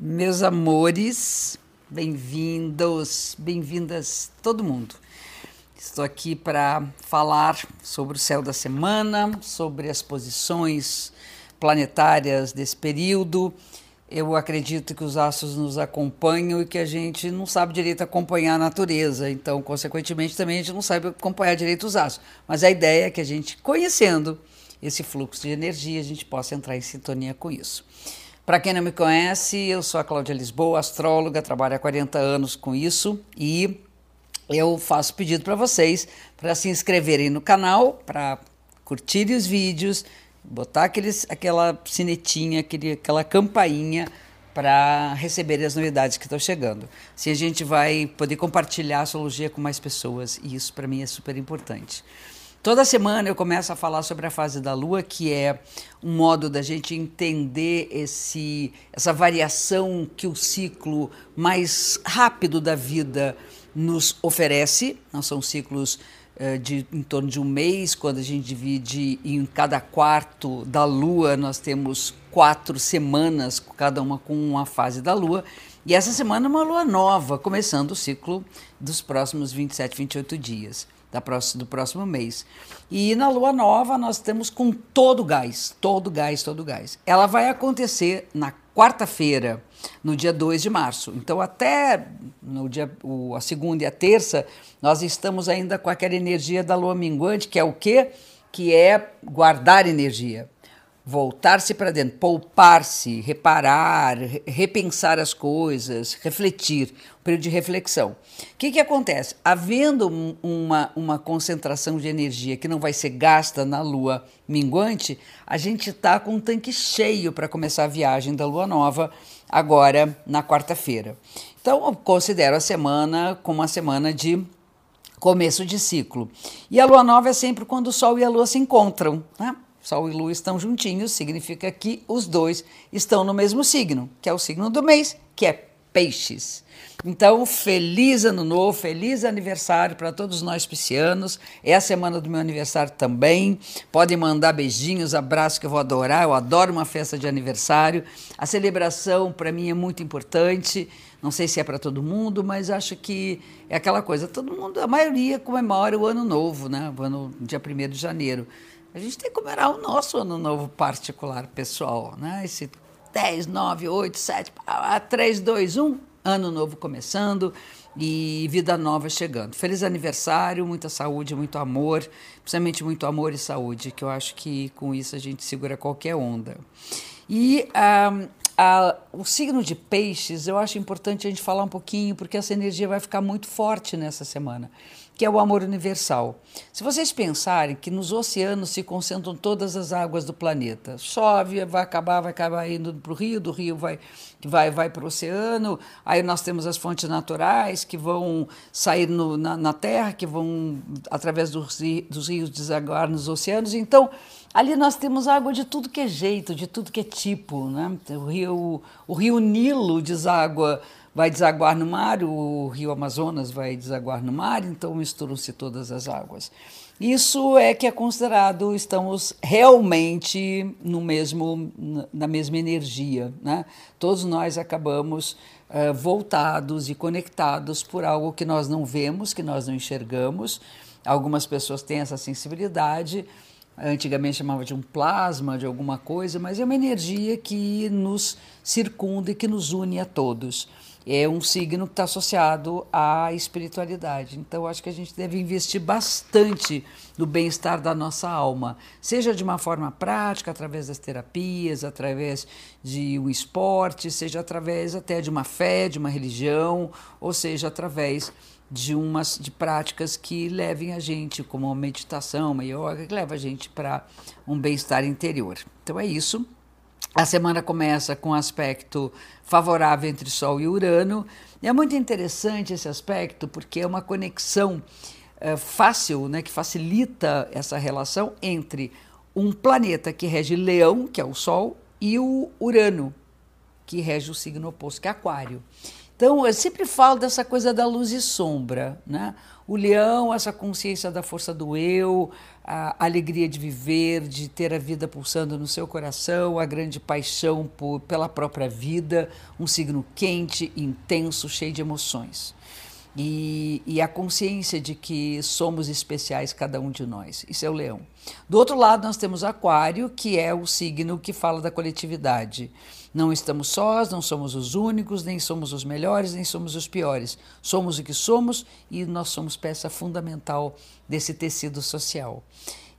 Meus amores, bem-vindos, bem-vindas todo mundo. Estou aqui para falar sobre o céu da semana, sobre as posições planetárias desse período. Eu acredito que os astros nos acompanham e que a gente não sabe direito acompanhar a natureza, então, consequentemente, também a gente não sabe acompanhar direito os astros. Mas a ideia é que a gente, conhecendo esse fluxo de energia, a gente possa entrar em sintonia com isso. Para quem não me conhece, eu sou a Cláudia Lisboa, astróloga, trabalho há 40 anos com isso e eu faço pedido para vocês para se inscreverem no canal, para curtirem os vídeos, botar aqueles, aquela sinetinha, aquele, aquela campainha para receber as novidades que estão chegando. Assim a gente vai poder compartilhar a astrologia com mais pessoas e isso para mim é super importante. Toda semana eu começo a falar sobre a fase da Lua, que é um modo da gente entender esse, essa variação que o ciclo mais rápido da vida nos oferece. Não são ciclos uh, de em torno de um mês, quando a gente divide em cada quarto da Lua, nós temos quatro semanas, cada uma com uma fase da Lua. E essa semana é uma lua nova, começando o ciclo dos próximos 27, 28 dias da próxima, do próximo mês. E na lua nova nós temos com todo gás, todo gás, todo gás. Ela vai acontecer na quarta-feira, no dia 2 de março. Então, até no dia, o, a segunda e a terça, nós estamos ainda com aquela energia da lua minguante, que é o quê? Que é guardar energia voltar-se para dentro, poupar-se, reparar, repensar as coisas, refletir, um período de reflexão. O que, que acontece? Havendo uma, uma concentração de energia que não vai ser gasta na lua minguante, a gente está com um tanque cheio para começar a viagem da lua nova agora na quarta-feira. Então, eu considero a semana como uma semana de começo de ciclo. E a lua nova é sempre quando o Sol e a lua se encontram, né? Sol e Lua estão juntinhos, significa que os dois estão no mesmo signo, que é o signo do mês, que é Peixes. Então, feliz ano novo, feliz aniversário para todos nós piscianos. É a semana do meu aniversário também. Podem mandar beijinhos, abraços que eu vou adorar. Eu adoro uma festa de aniversário. A celebração para mim é muito importante. Não sei se é para todo mundo, mas acho que é aquela coisa. Todo mundo, a maioria comemora o ano novo, né? O ano dia 1 de janeiro. A gente tem que comemorar o nosso ano novo particular, pessoal, né? Esse 10, 9, 8, 7, 3, 2, 1, ano novo começando e vida nova chegando. Feliz aniversário, muita saúde, muito amor, principalmente muito amor e saúde, que eu acho que com isso a gente segura qualquer onda. E um, a, o signo de peixes, eu acho importante a gente falar um pouquinho, porque essa energia vai ficar muito forte nessa semana que é o amor universal. Se vocês pensarem que nos oceanos se concentram todas as águas do planeta, chove, vai acabar, vai acabar indo para o rio, do rio vai, vai, vai para o oceano, aí nós temos as fontes naturais que vão sair no, na, na, terra, que vão, através dos, dos rios, desaguar nos oceanos. Então, ali nós temos água de tudo que é jeito, de tudo que é tipo. Né? O, rio, o rio Nilo deságua vai desaguar no mar, o rio Amazonas vai desaguar no mar, então misturam-se todas as águas. Isso é que é considerado, estamos realmente no mesmo, na mesma energia. Né? Todos nós acabamos uh, voltados e conectados por algo que nós não vemos, que nós não enxergamos. Algumas pessoas têm essa sensibilidade, antigamente chamava de um plasma, de alguma coisa, mas é uma energia que nos circunda e que nos une a todos é um signo que está associado à espiritualidade. Então, acho que a gente deve investir bastante no bem-estar da nossa alma, seja de uma forma prática, através das terapias, através de um esporte, seja através até de uma fé, de uma religião, ou seja, através de umas de práticas que levem a gente, como a meditação, uma yoga, que leva a gente para um bem-estar interior. Então é isso. A semana começa com um aspecto favorável entre Sol e Urano. É muito interessante esse aspecto porque é uma conexão é, fácil, né, que facilita essa relação entre um planeta que rege Leão, que é o Sol, e o Urano, que rege o signo oposto, que é Aquário. Então, eu sempre falo dessa coisa da luz e sombra, né? O leão, essa consciência da força do eu, a alegria de viver, de ter a vida pulsando no seu coração, a grande paixão por, pela própria vida, um signo quente, intenso, cheio de emoções e, e, a consciência de que somos especiais, cada um de nós. Isso é o leão. Do outro lado, nós temos Aquário, que é o signo que fala da coletividade. Não estamos sós, não somos os únicos, nem somos os melhores, nem somos os piores. Somos o que somos e nós somos peça fundamental desse tecido social.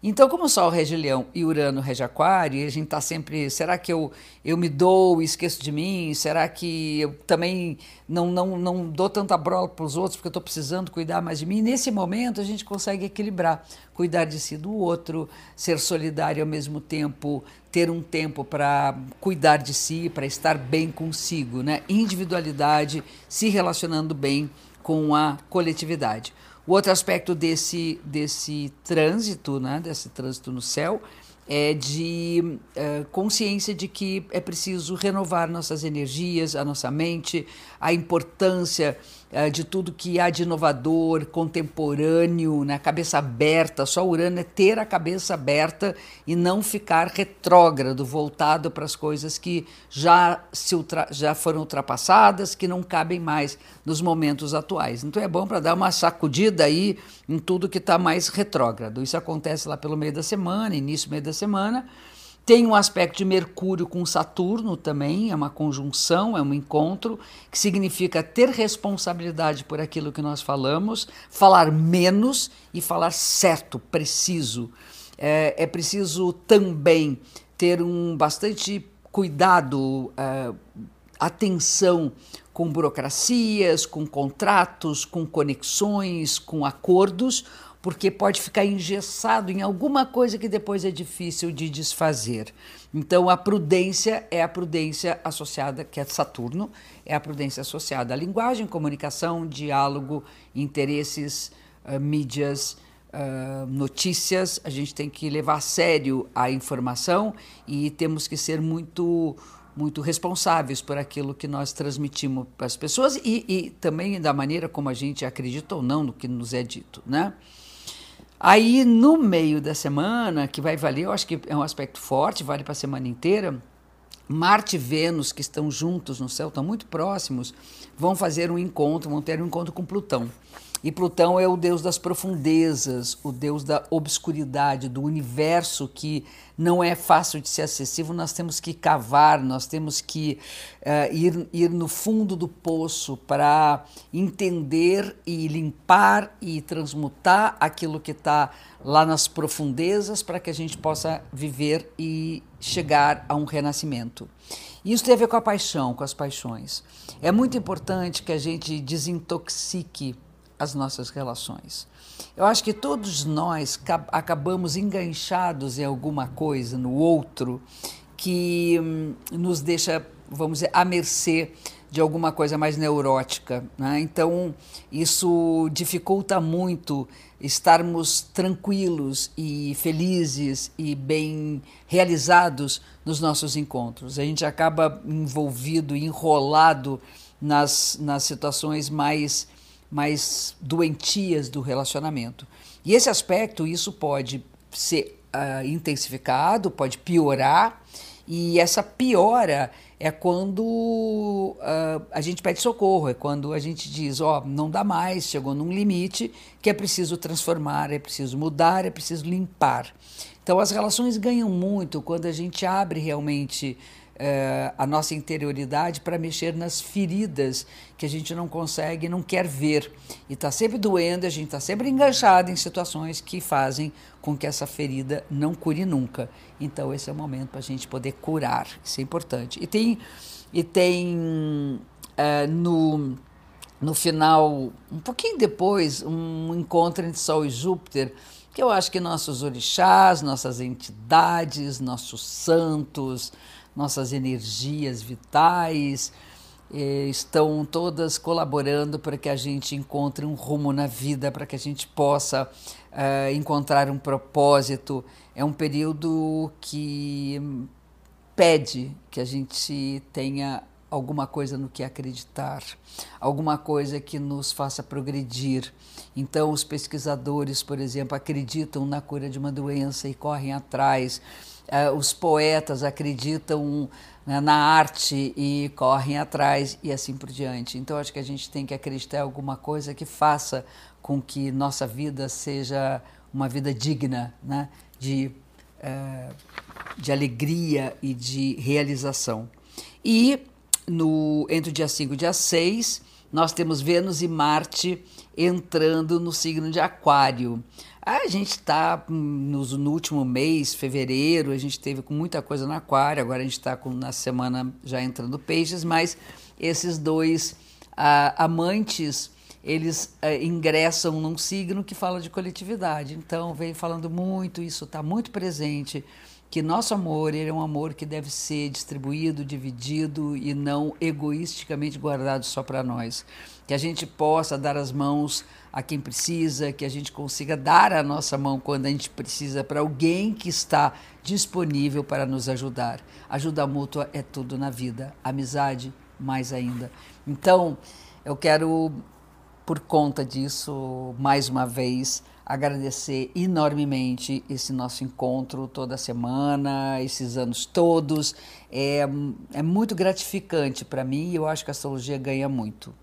Então, como o Sol rege Leão e Urano rege Aquário, e a gente está sempre, será que eu, eu me dou e esqueço de mim? Será que eu também não, não, não dou tanta brola para os outros porque eu estou precisando cuidar mais de mim? Nesse momento, a gente consegue equilibrar, cuidar de si do outro, ser solidário ao mesmo tempo, ter um tempo para cuidar de si, para estar bem consigo, né? Individualidade, se relacionando bem com a coletividade. O outro aspecto desse, desse trânsito, né, desse trânsito no céu, é de é, consciência de que é preciso renovar nossas energias, a nossa mente, a importância de tudo que há de inovador, contemporâneo, né, cabeça aberta. Só Urano é ter a cabeça aberta e não ficar retrógrado, voltado para as coisas que já, se já foram ultrapassadas, que não cabem mais nos momentos atuais. Então é bom para dar uma sacudida aí em tudo que está mais retrógrado. Isso acontece lá pelo meio da semana, início meio da semana. Tem um aspecto de Mercúrio com Saturno também, é uma conjunção, é um encontro, que significa ter responsabilidade por aquilo que nós falamos, falar menos e falar certo, preciso. É, é preciso também ter um bastante cuidado, é, atenção com burocracias, com contratos, com conexões, com acordos, porque pode ficar engessado em alguma coisa que depois é difícil de desfazer. Então, a prudência é a prudência associada, que é Saturno, é a prudência associada à linguagem, comunicação, diálogo, interesses, uh, mídias. Uh, notícias, a gente tem que levar a sério a informação e temos que ser muito muito responsáveis por aquilo que nós transmitimos para as pessoas e, e, também da maneira como a gente acredita ou não no que nos é dito, né? Aí, no meio da semana, que vai valer, eu acho que é um aspecto forte, vale para a semana inteira, Marte e Vênus, que estão juntos no céu, estão muito próximos, vão fazer um encontro, vão ter um encontro com Plutão. E Plutão é o deus das profundezas, o deus da obscuridade, do universo que não é fácil de ser acessível. Nós temos que cavar, nós temos que uh, ir, ir no fundo do poço para entender e limpar e transmutar aquilo que está lá nas profundezas para que a gente possa viver e chegar a um renascimento. Isso tem a ver com a paixão, com as paixões. É muito importante que a gente desintoxique as nossas relações. Eu acho que todos nós acabamos enganchados em alguma coisa, no outro, que hum, nos deixa, vamos dizer, à mercê de alguma coisa mais neurótica. Né? Então, isso dificulta muito estarmos tranquilos e felizes e bem realizados nos nossos encontros. A gente acaba envolvido, enrolado nas, nas situações mais mais doentias do relacionamento. E esse aspecto, isso pode ser uh, intensificado, pode piorar, e essa piora é quando uh, a gente pede socorro, é quando a gente diz, ó, oh, não dá mais, chegou num limite que é preciso transformar, é preciso mudar, é preciso limpar. Então as relações ganham muito quando a gente abre realmente uh, a nossa interioridade para mexer nas feridas que a gente não consegue, não quer ver. E está sempre doendo, a gente está sempre enganchado em situações que fazem com que essa ferida não cure nunca. Então, esse é o momento para a gente poder curar. Isso é importante. E tem, e tem uh, no, no final, um pouquinho depois, um encontro entre Sol e Júpiter que eu acho que nossos orixás, nossas entidades, nossos santos, nossas energias vitais eh, estão todas colaborando para que a gente encontre um rumo na vida, para que a gente possa eh, encontrar um propósito. É um período que pede que a gente tenha alguma coisa no que acreditar, alguma coisa que nos faça progredir. Então, os pesquisadores, por exemplo, acreditam na cura de uma doença e correm atrás. Uh, os poetas acreditam né, na arte e correm atrás e assim por diante. Então, acho que a gente tem que acreditar em alguma coisa que faça com que nossa vida seja uma vida digna né, de, uh, de alegria e de realização. E no, entre o dia 5 e o dia 6, nós temos Vênus e Marte entrando no signo de Aquário. A gente está no, último mês, fevereiro, a gente teve com muita coisa no Aquário, agora a gente está na semana já entrando Peixes, mas esses dois ah, amantes eles ah, ingressam num signo que fala de coletividade. Então, vem falando muito, isso está muito presente que nosso amor ele é um amor que deve ser distribuído, dividido e não egoisticamente guardado só para nós. Que a gente possa dar as mãos a quem precisa, que a gente consiga dar a nossa mão quando a gente precisa para alguém que está disponível para nos ajudar. Ajuda mútua é tudo na vida, amizade mais ainda. Então, eu quero, por conta disso, mais uma vez, agradecer enormemente esse nosso encontro toda semana, esses anos todos. É, é muito gratificante para mim e eu acho que a astrologia ganha muito.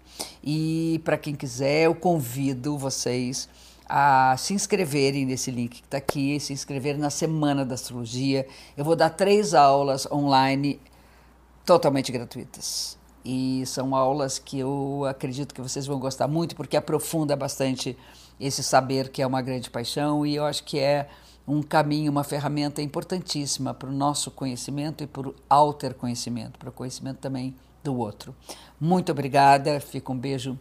E para quem quiser, eu convido vocês a se inscreverem nesse link que está aqui, se inscreverem na Semana da Astrologia. Eu vou dar três aulas online totalmente gratuitas. E são aulas que eu acredito que vocês vão gostar muito, porque aprofunda bastante esse saber que é uma grande paixão e eu acho que é um caminho, uma ferramenta importantíssima para o nosso conhecimento e para o alter conhecimento, para o conhecimento também do outro. Muito obrigada, fica um beijo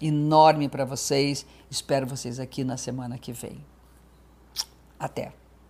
enorme para vocês. Espero vocês aqui na semana que vem. Até.